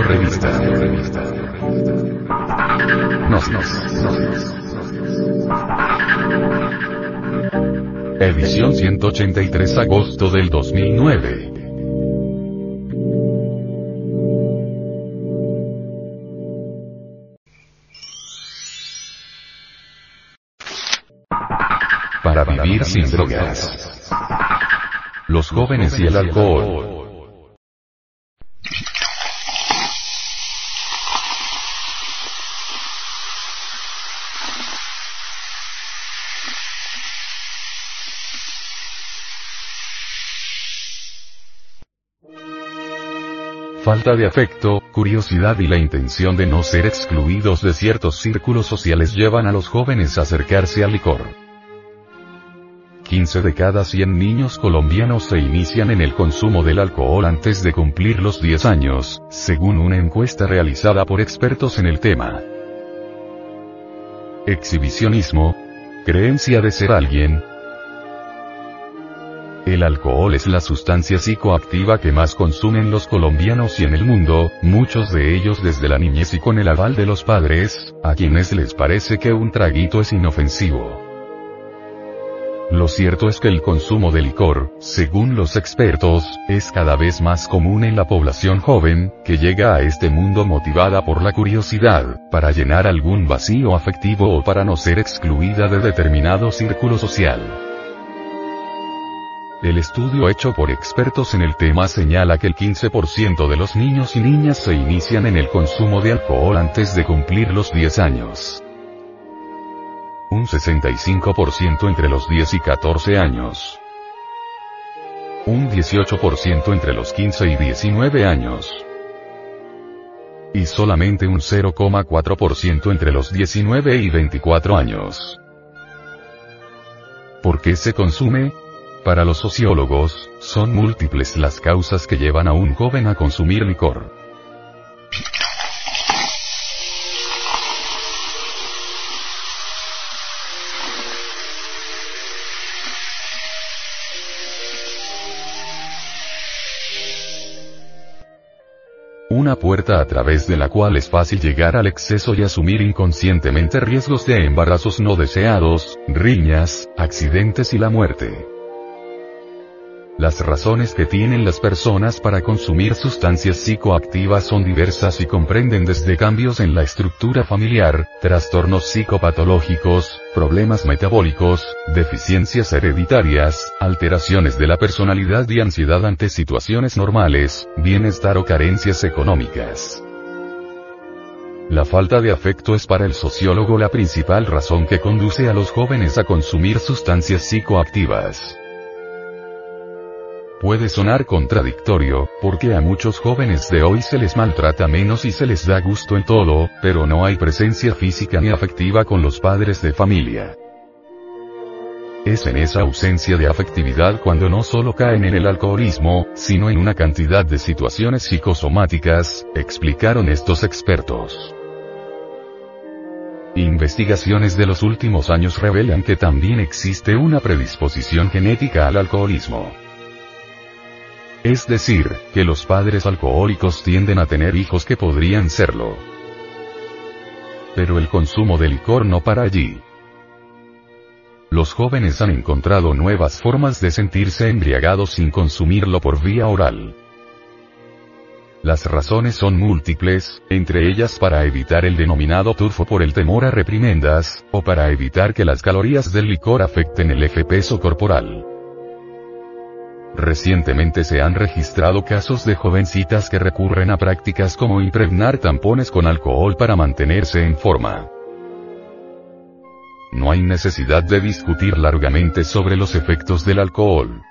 Radio Revista. Nos, nos, nos. Edición 183 agosto del 2009. Para vivir sin drogas. Los jóvenes y el alcohol. Falta de afecto, curiosidad y la intención de no ser excluidos de ciertos círculos sociales llevan a los jóvenes a acercarse al licor. 15 de cada 100 niños colombianos se inician en el consumo del alcohol antes de cumplir los 10 años, según una encuesta realizada por expertos en el tema. Exhibicionismo. Creencia de ser alguien, el alcohol es la sustancia psicoactiva que más consumen los colombianos y en el mundo, muchos de ellos desde la niñez y con el aval de los padres, a quienes les parece que un traguito es inofensivo. Lo cierto es que el consumo de licor, según los expertos, es cada vez más común en la población joven, que llega a este mundo motivada por la curiosidad, para llenar algún vacío afectivo o para no ser excluida de determinado círculo social. El estudio hecho por expertos en el tema señala que el 15% de los niños y niñas se inician en el consumo de alcohol antes de cumplir los 10 años. Un 65% entre los 10 y 14 años. Un 18% entre los 15 y 19 años. Y solamente un 0,4% entre los 19 y 24 años. ¿Por qué se consume? Para los sociólogos, son múltiples las causas que llevan a un joven a consumir licor. Puerta a través de la cual es fácil llegar al exceso y asumir inconscientemente riesgos de embarazos no deseados, riñas, accidentes y la muerte. Las razones que tienen las personas para consumir sustancias psicoactivas son diversas y comprenden desde cambios en la estructura familiar, trastornos psicopatológicos, problemas metabólicos, deficiencias hereditarias, alteraciones de la personalidad y ansiedad ante situaciones normales, bienestar o carencias económicas. La falta de afecto es para el sociólogo la principal razón que conduce a los jóvenes a consumir sustancias psicoactivas. Puede sonar contradictorio, porque a muchos jóvenes de hoy se les maltrata menos y se les da gusto en todo, pero no hay presencia física ni afectiva con los padres de familia. Es en esa ausencia de afectividad cuando no solo caen en el alcoholismo, sino en una cantidad de situaciones psicosomáticas, explicaron estos expertos. Investigaciones de los últimos años revelan que también existe una predisposición genética al alcoholismo. Es decir, que los padres alcohólicos tienden a tener hijos que podrían serlo. Pero el consumo de licor no para allí. Los jóvenes han encontrado nuevas formas de sentirse embriagados sin consumirlo por vía oral. Las razones son múltiples, entre ellas para evitar el denominado turfo por el temor a reprimendas, o para evitar que las calorías del licor afecten el eje peso corporal. Recientemente se han registrado casos de jovencitas que recurren a prácticas como impregnar tampones con alcohol para mantenerse en forma. No hay necesidad de discutir largamente sobre los efectos del alcohol.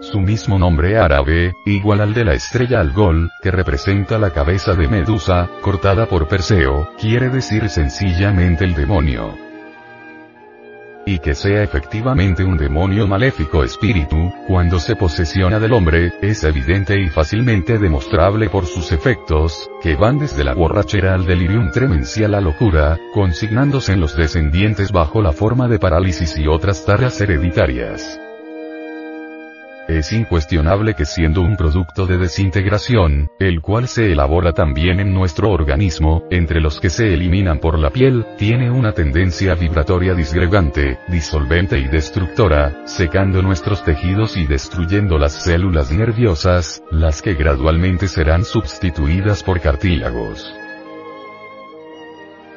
Su mismo nombre árabe, igual al de la estrella Algol, que representa la cabeza de Medusa, cortada por Perseo, quiere decir sencillamente el demonio y que sea efectivamente un demonio maléfico espíritu, cuando se posesiona del hombre, es evidente y fácilmente demostrable por sus efectos, que van desde la borrachera al delirium tremens a la locura, consignándose en los descendientes bajo la forma de parálisis y otras tareas hereditarias. Es incuestionable que siendo un producto de desintegración, el cual se elabora también en nuestro organismo, entre los que se eliminan por la piel, tiene una tendencia vibratoria disgregante, disolvente y destructora, secando nuestros tejidos y destruyendo las células nerviosas, las que gradualmente serán sustituidas por cartílagos.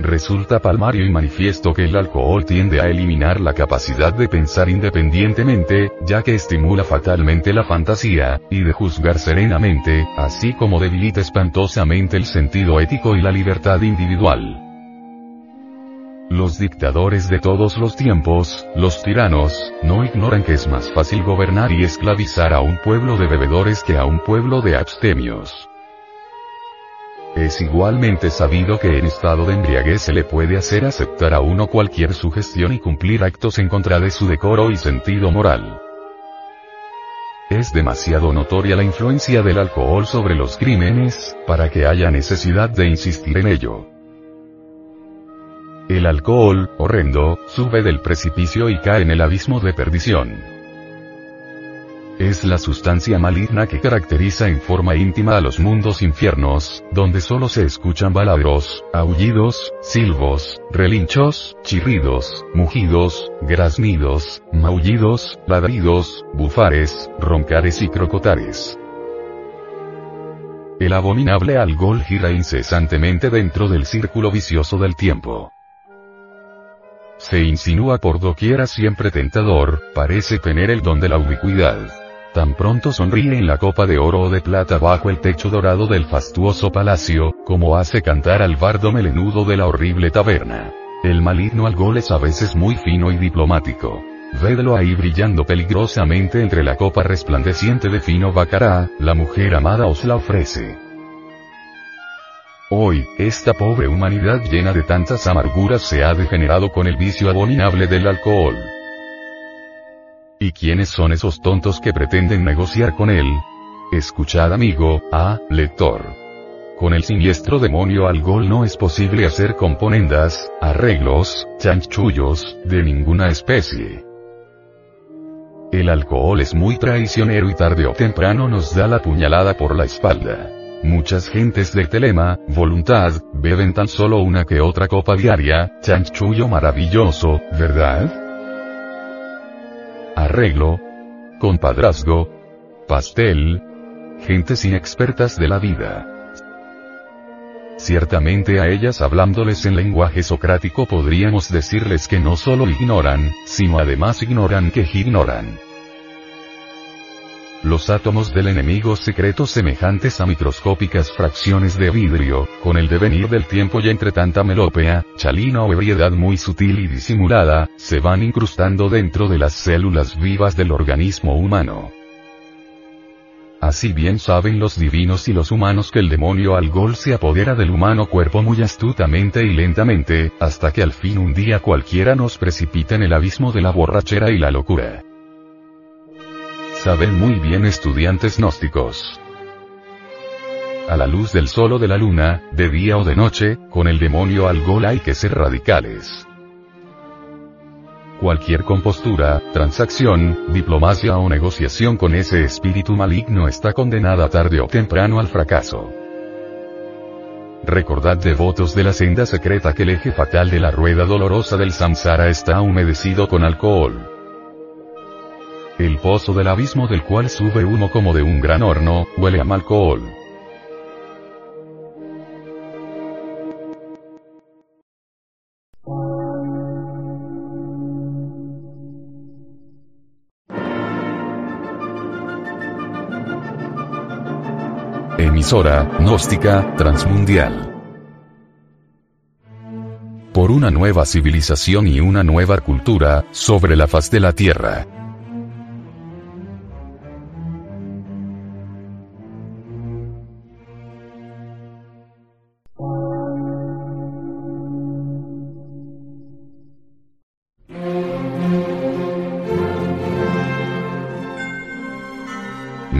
Resulta palmario y manifiesto que el alcohol tiende a eliminar la capacidad de pensar independientemente, ya que estimula fatalmente la fantasía, y de juzgar serenamente, así como debilita espantosamente el sentido ético y la libertad individual. Los dictadores de todos los tiempos, los tiranos, no ignoran que es más fácil gobernar y esclavizar a un pueblo de bebedores que a un pueblo de abstemios. Es igualmente sabido que en estado de embriaguez se le puede hacer aceptar a uno cualquier sugestión y cumplir actos en contra de su decoro y sentido moral. Es demasiado notoria la influencia del alcohol sobre los crímenes, para que haya necesidad de insistir en ello. El alcohol, horrendo, sube del precipicio y cae en el abismo de perdición. Es la sustancia maligna que caracteriza en forma íntima a los mundos infiernos, donde solo se escuchan baladros, aullidos, silbos, relinchos, chirridos, mugidos, graznidos, maullidos, ladridos, bufares, roncares y crocotares. El abominable algol gira incesantemente dentro del círculo vicioso del tiempo. Se insinúa por doquiera siempre tentador, parece tener el don de la ubicuidad. Tan pronto sonríe en la copa de oro o de plata bajo el techo dorado del fastuoso palacio, como hace cantar al bardo melenudo de la horrible taberna. El maligno algol es a veces muy fino y diplomático. Vedlo ahí brillando peligrosamente entre la copa resplandeciente de fino bacará, la mujer amada os la ofrece. Hoy, esta pobre humanidad llena de tantas amarguras se ha degenerado con el vicio abominable del alcohol. ¿Y quiénes son esos tontos que pretenden negociar con él? Escuchad amigo, ah, lector. Con el siniestro demonio algol no es posible hacer componendas, arreglos, chanchullos, de ninguna especie. El alcohol es muy traicionero y tarde o temprano nos da la puñalada por la espalda. Muchas gentes de telema, voluntad, beben tan solo una que otra copa diaria, chanchullo maravilloso, ¿verdad? Arreglo, compadrazgo, pastel, gentes inexpertas de la vida. Ciertamente a ellas hablándoles en lenguaje socrático podríamos decirles que no solo ignoran, sino además ignoran que ignoran. Los átomos del enemigo secretos semejantes a microscópicas fracciones de vidrio, con el devenir del tiempo y entre tanta melopea, chalina o ebriedad muy sutil y disimulada, se van incrustando dentro de las células vivas del organismo humano. Así bien saben los divinos y los humanos que el demonio algol se apodera del humano cuerpo muy astutamente y lentamente, hasta que al fin un día cualquiera nos precipita en el abismo de la borrachera y la locura. Saben muy bien estudiantes gnósticos. A la luz del sol o de la luna, de día o de noche, con el demonio al gol hay que ser radicales. Cualquier compostura, transacción, diplomacia o negociación con ese espíritu maligno está condenada tarde o temprano al fracaso. Recordad devotos de la senda secreta que el eje fatal de la rueda dolorosa del samsara está humedecido con alcohol. El pozo del abismo del cual sube humo como de un gran horno, huele a alcohol. Emisora, gnóstica, transmundial. Por una nueva civilización y una nueva cultura, sobre la faz de la Tierra.